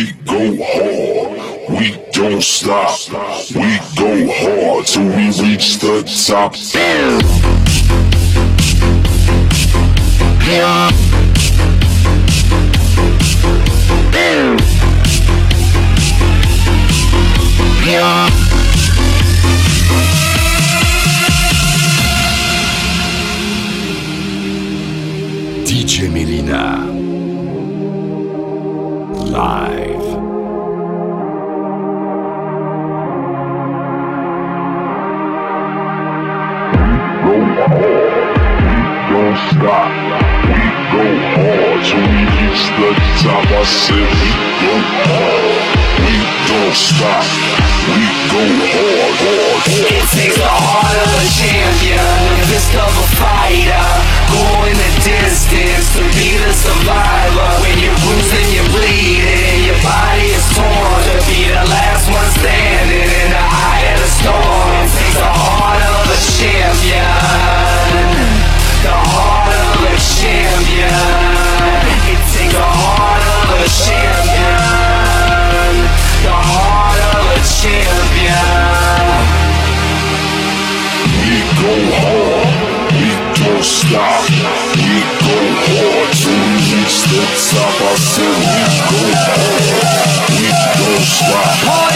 we go hard, we don't stop. We go hard till we reach the top. DJ Melyna. Live. Said we go hard. We don't stop. We go hard, hard. It takes the heart of a champion, the fist of a fighter going the distance to be the survivor. When you're bruising, don't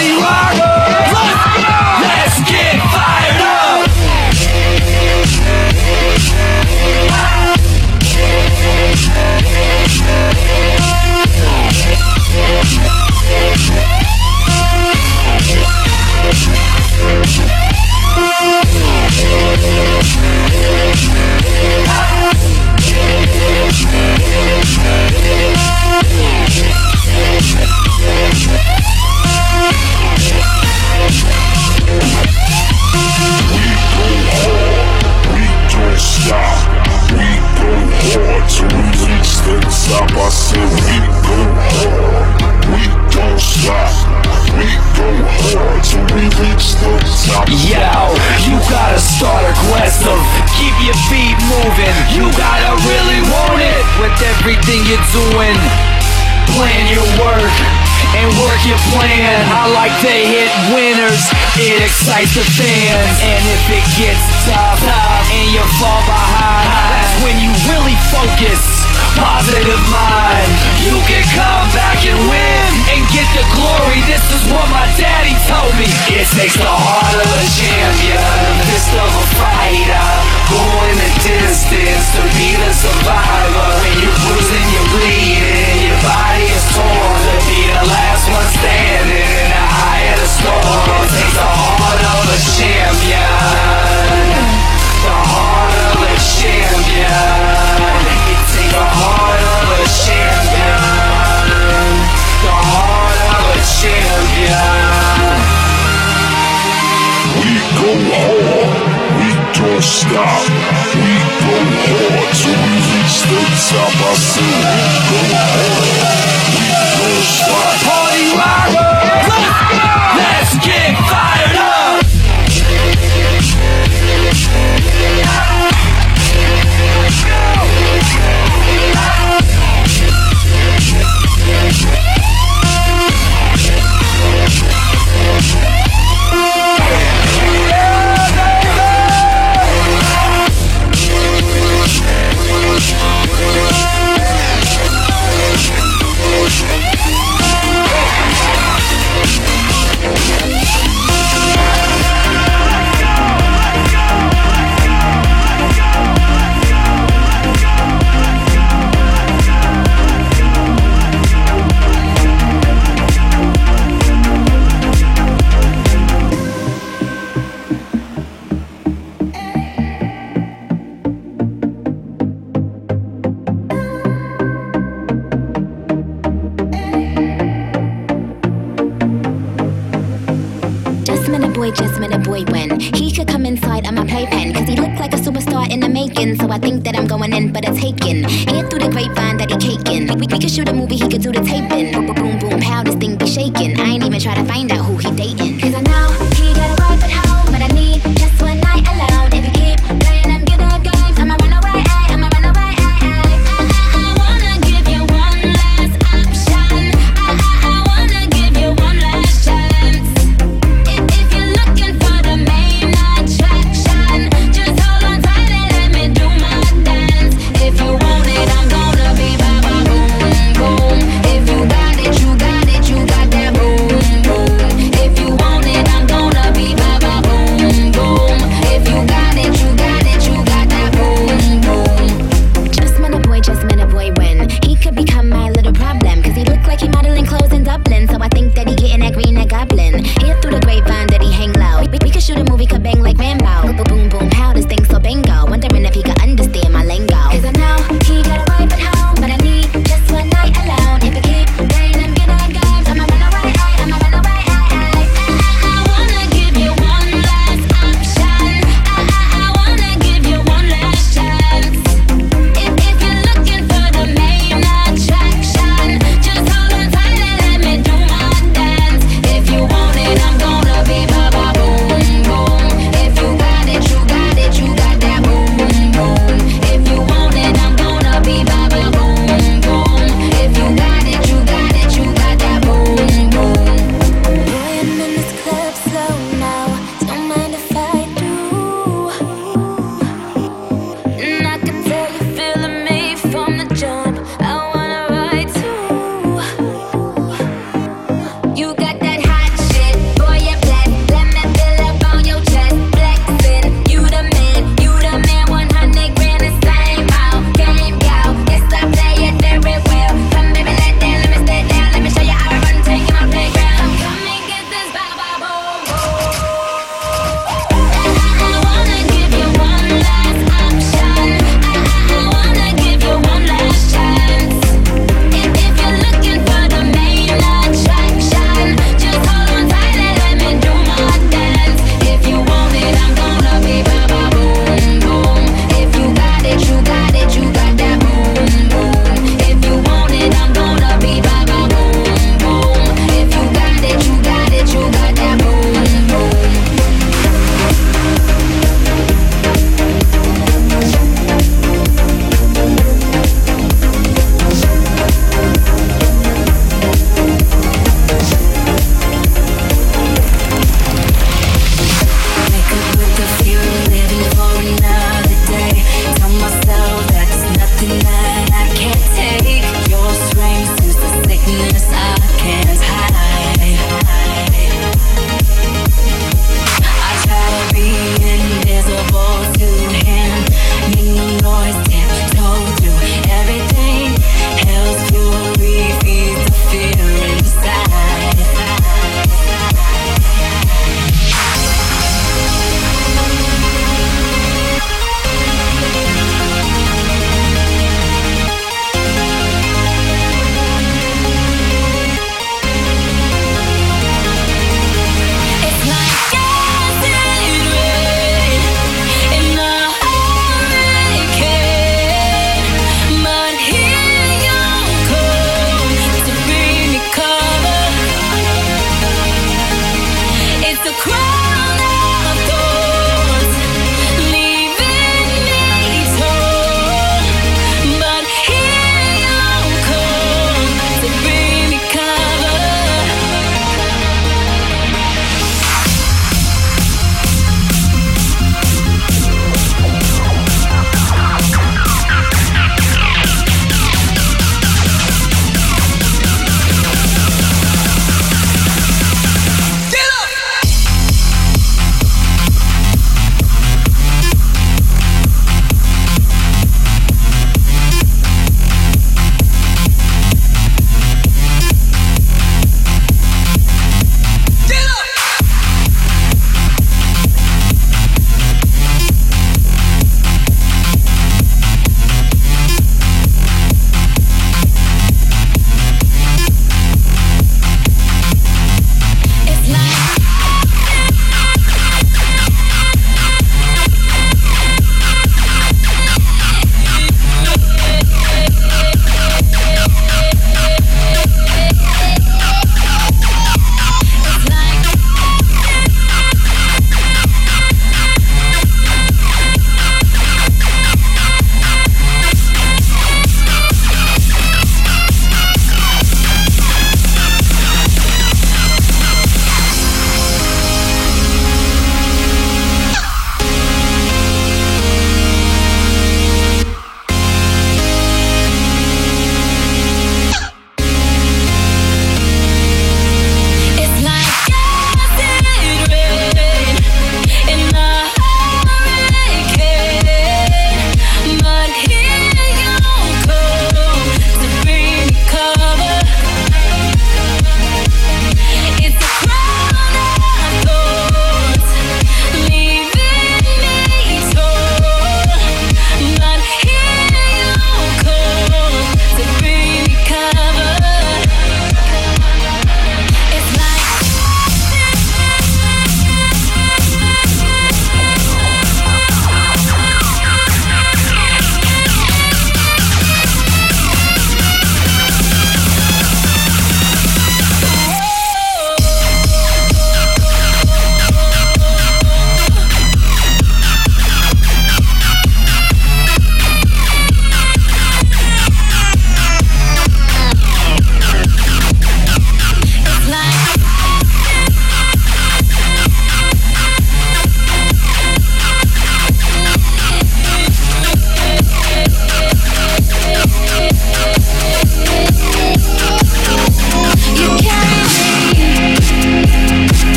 excites the fans. And if it gets tough, tough and you fall behind, that's when you really focus. Positive mind, you can come back and win and get the glory. This is what my daddy told me. It takes the heart of a champion, the fist of a fighter, going the distance to be the survivor. When you're bruising, you're bleeding, your body is torn to be the last one standing in the eye of the storm. It takes the heart of a champion, the heart of a champion. The heart of a champion, the heart of a champion. We go hard, we don't stop. We go hard till we reach the top. I said we go hard, we don't stop. Party rockers,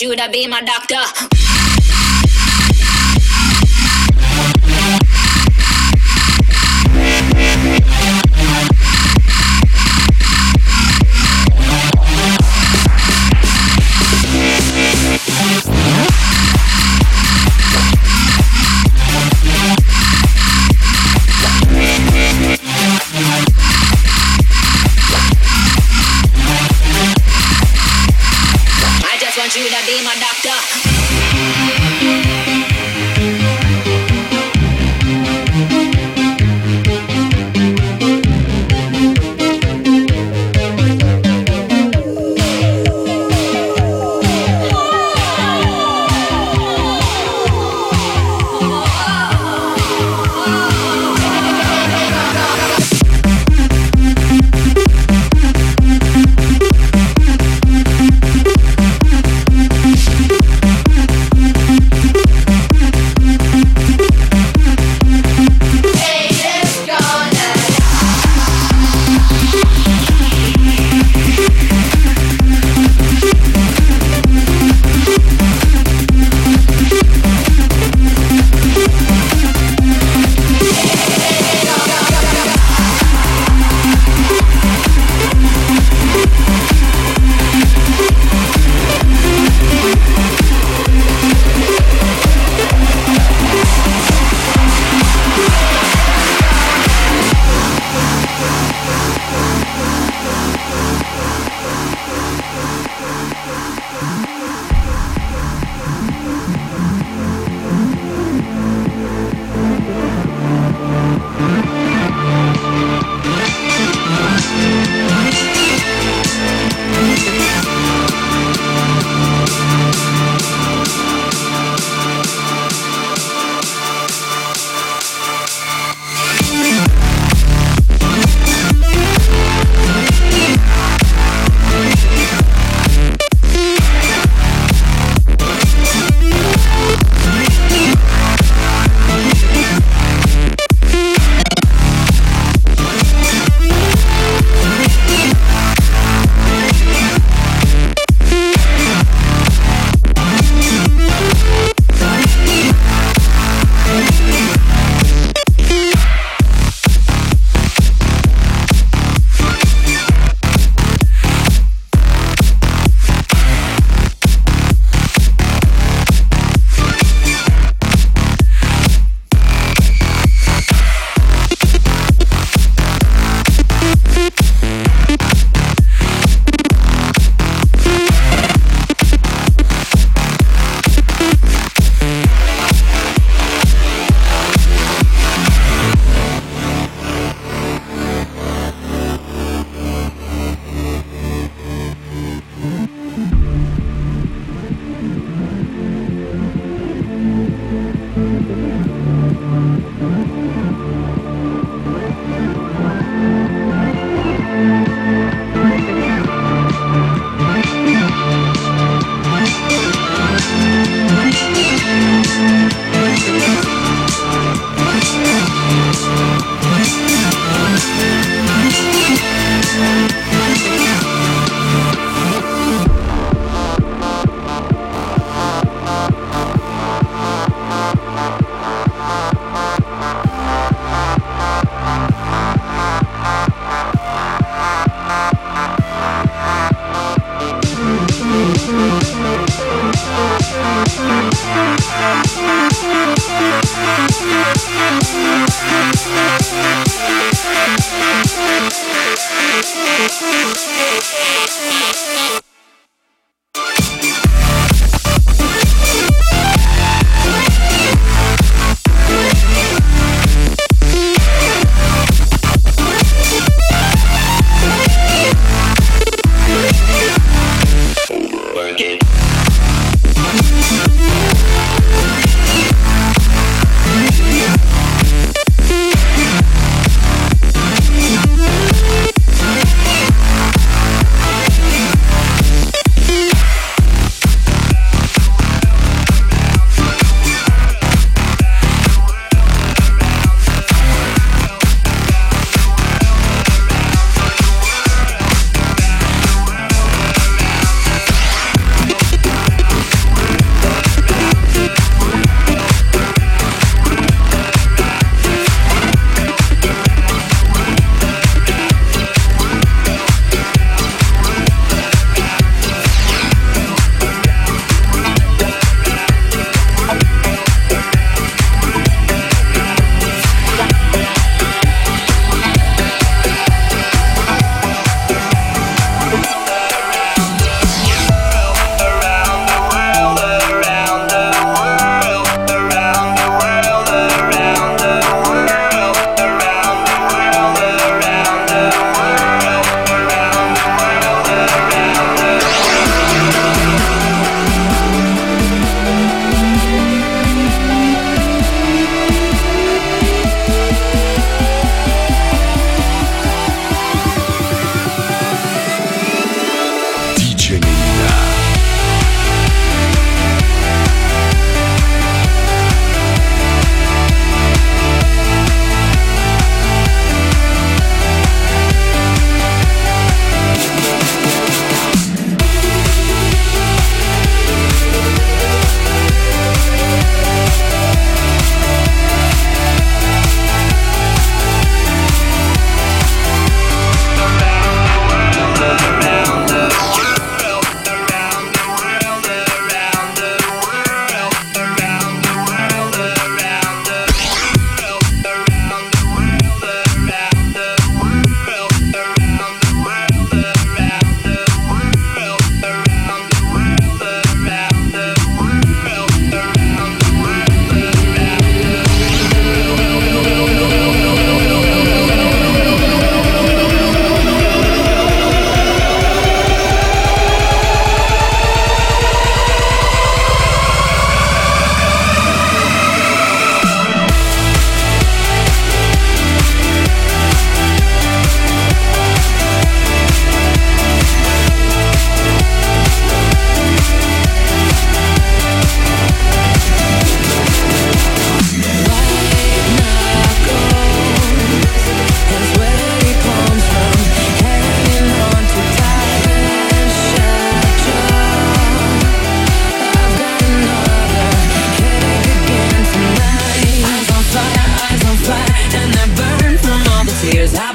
you to be my doctor.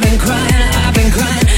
been crying, I've been crying.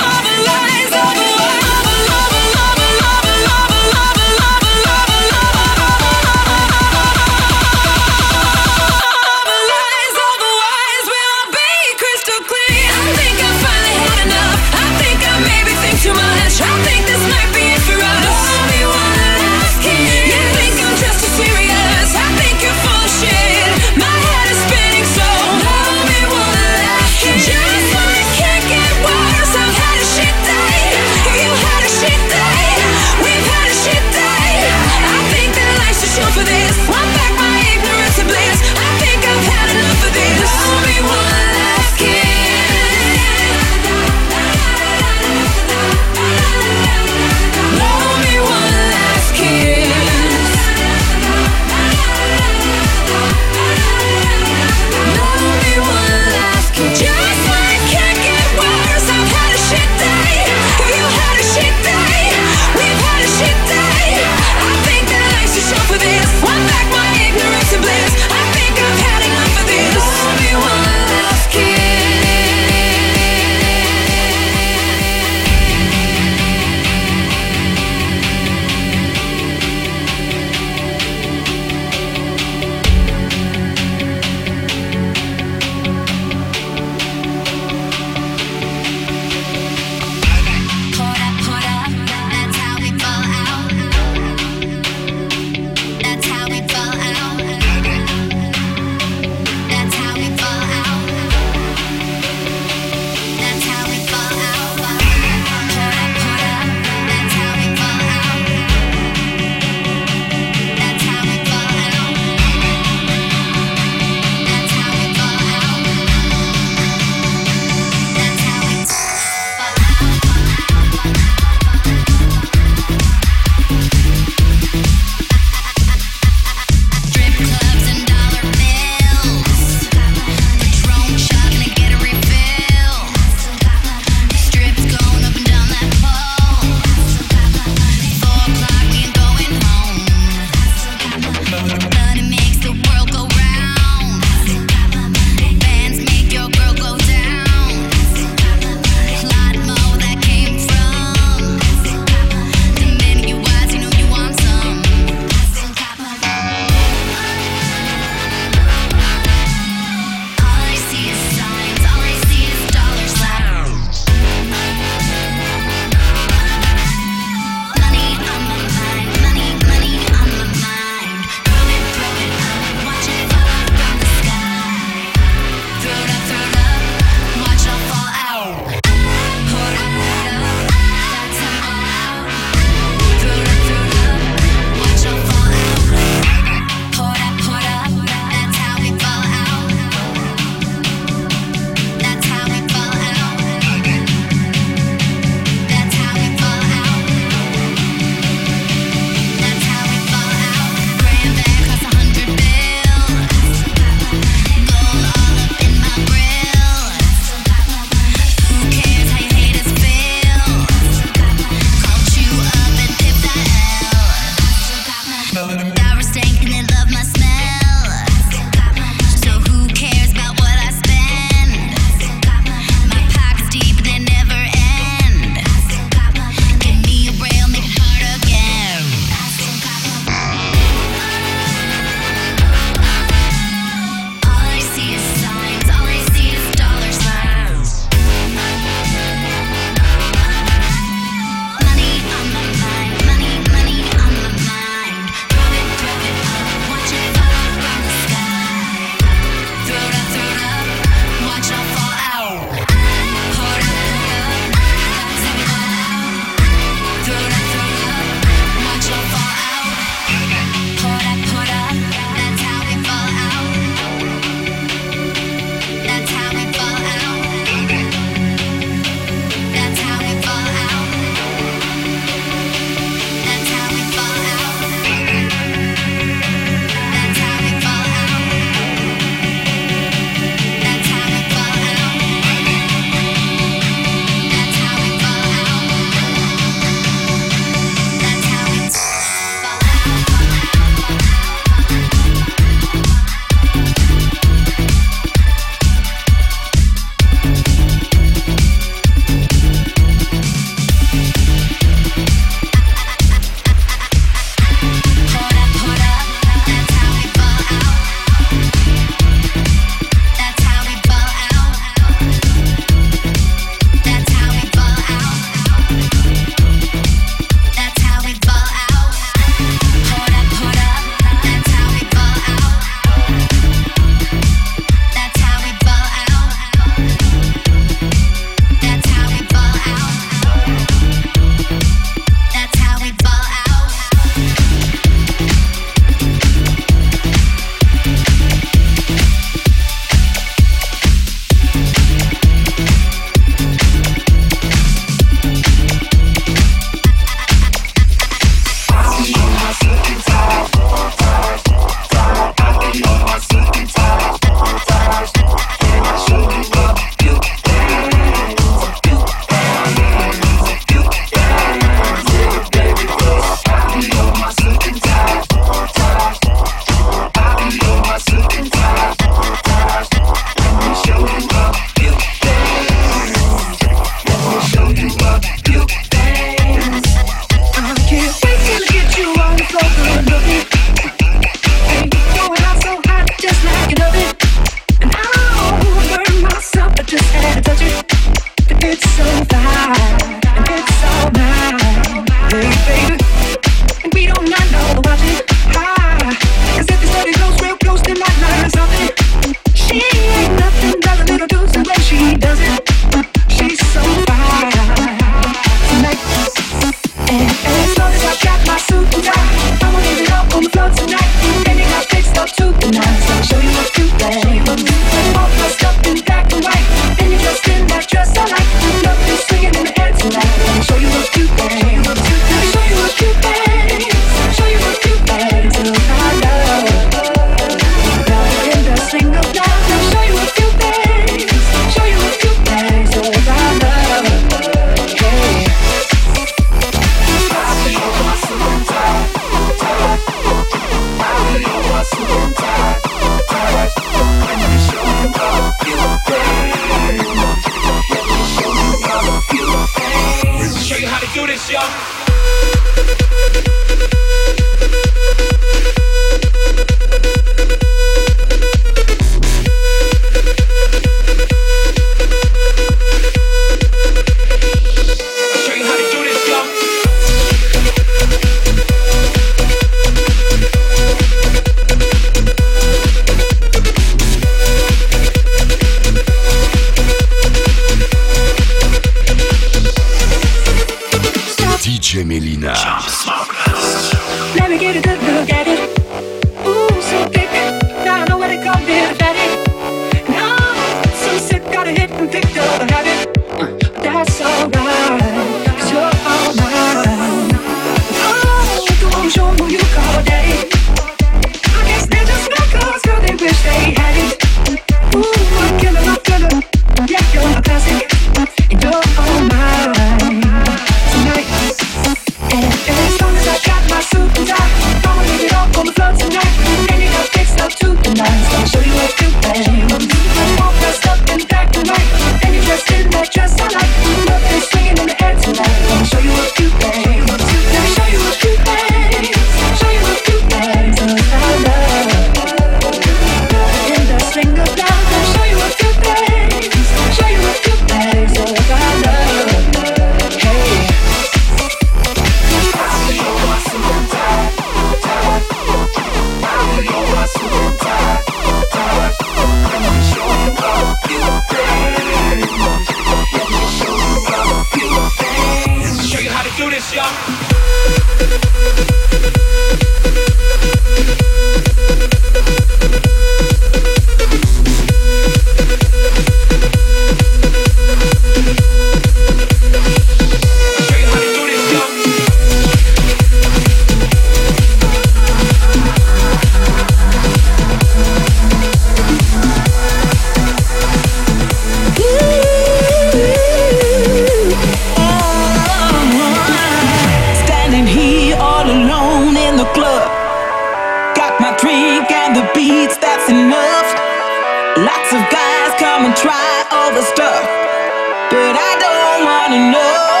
Wanna know.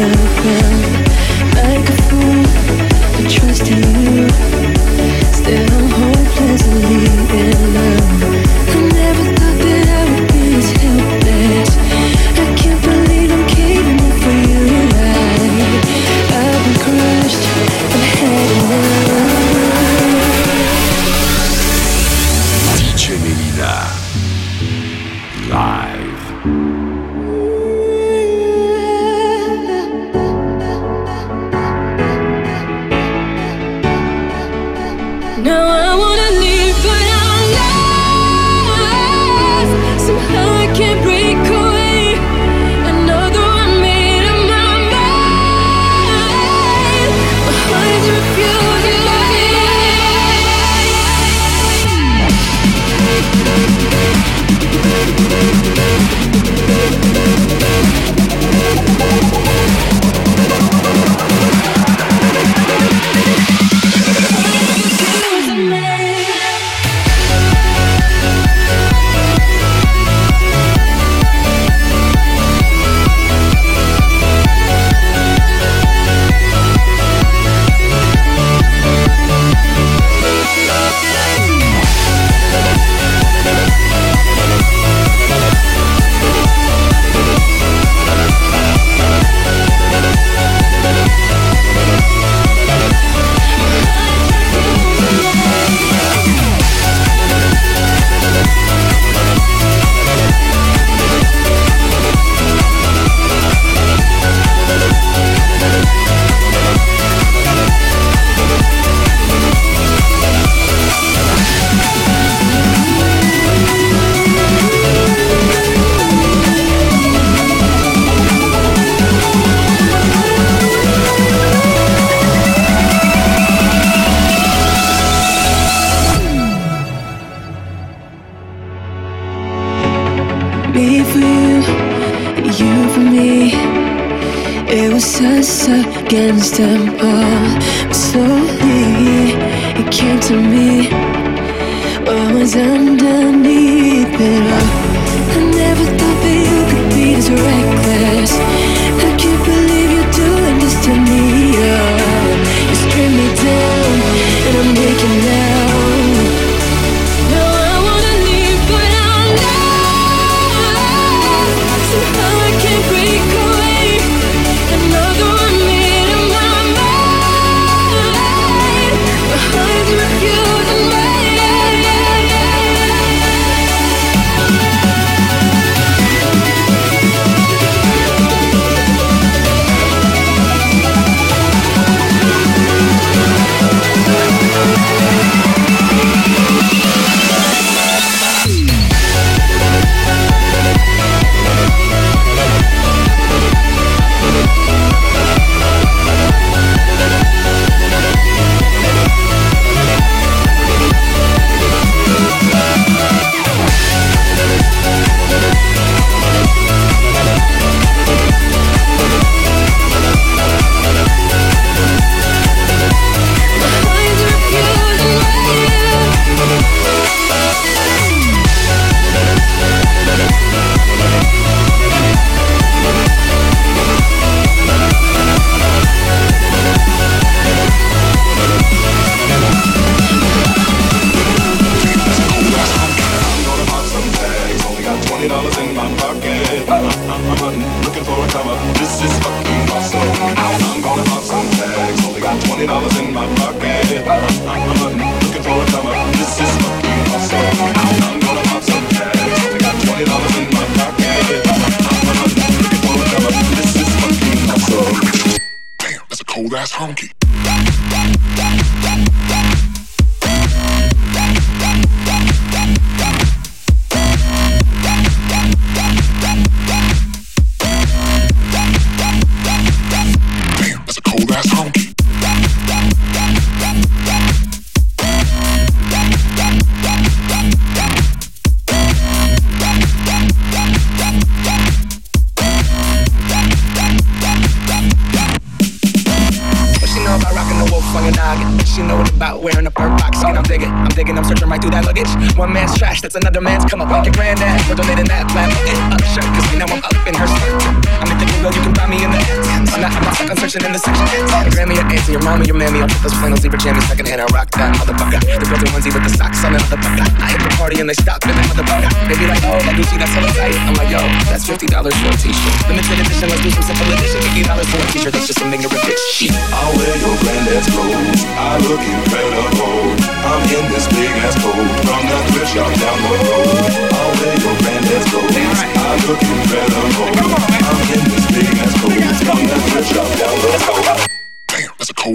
To the against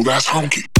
that's honky.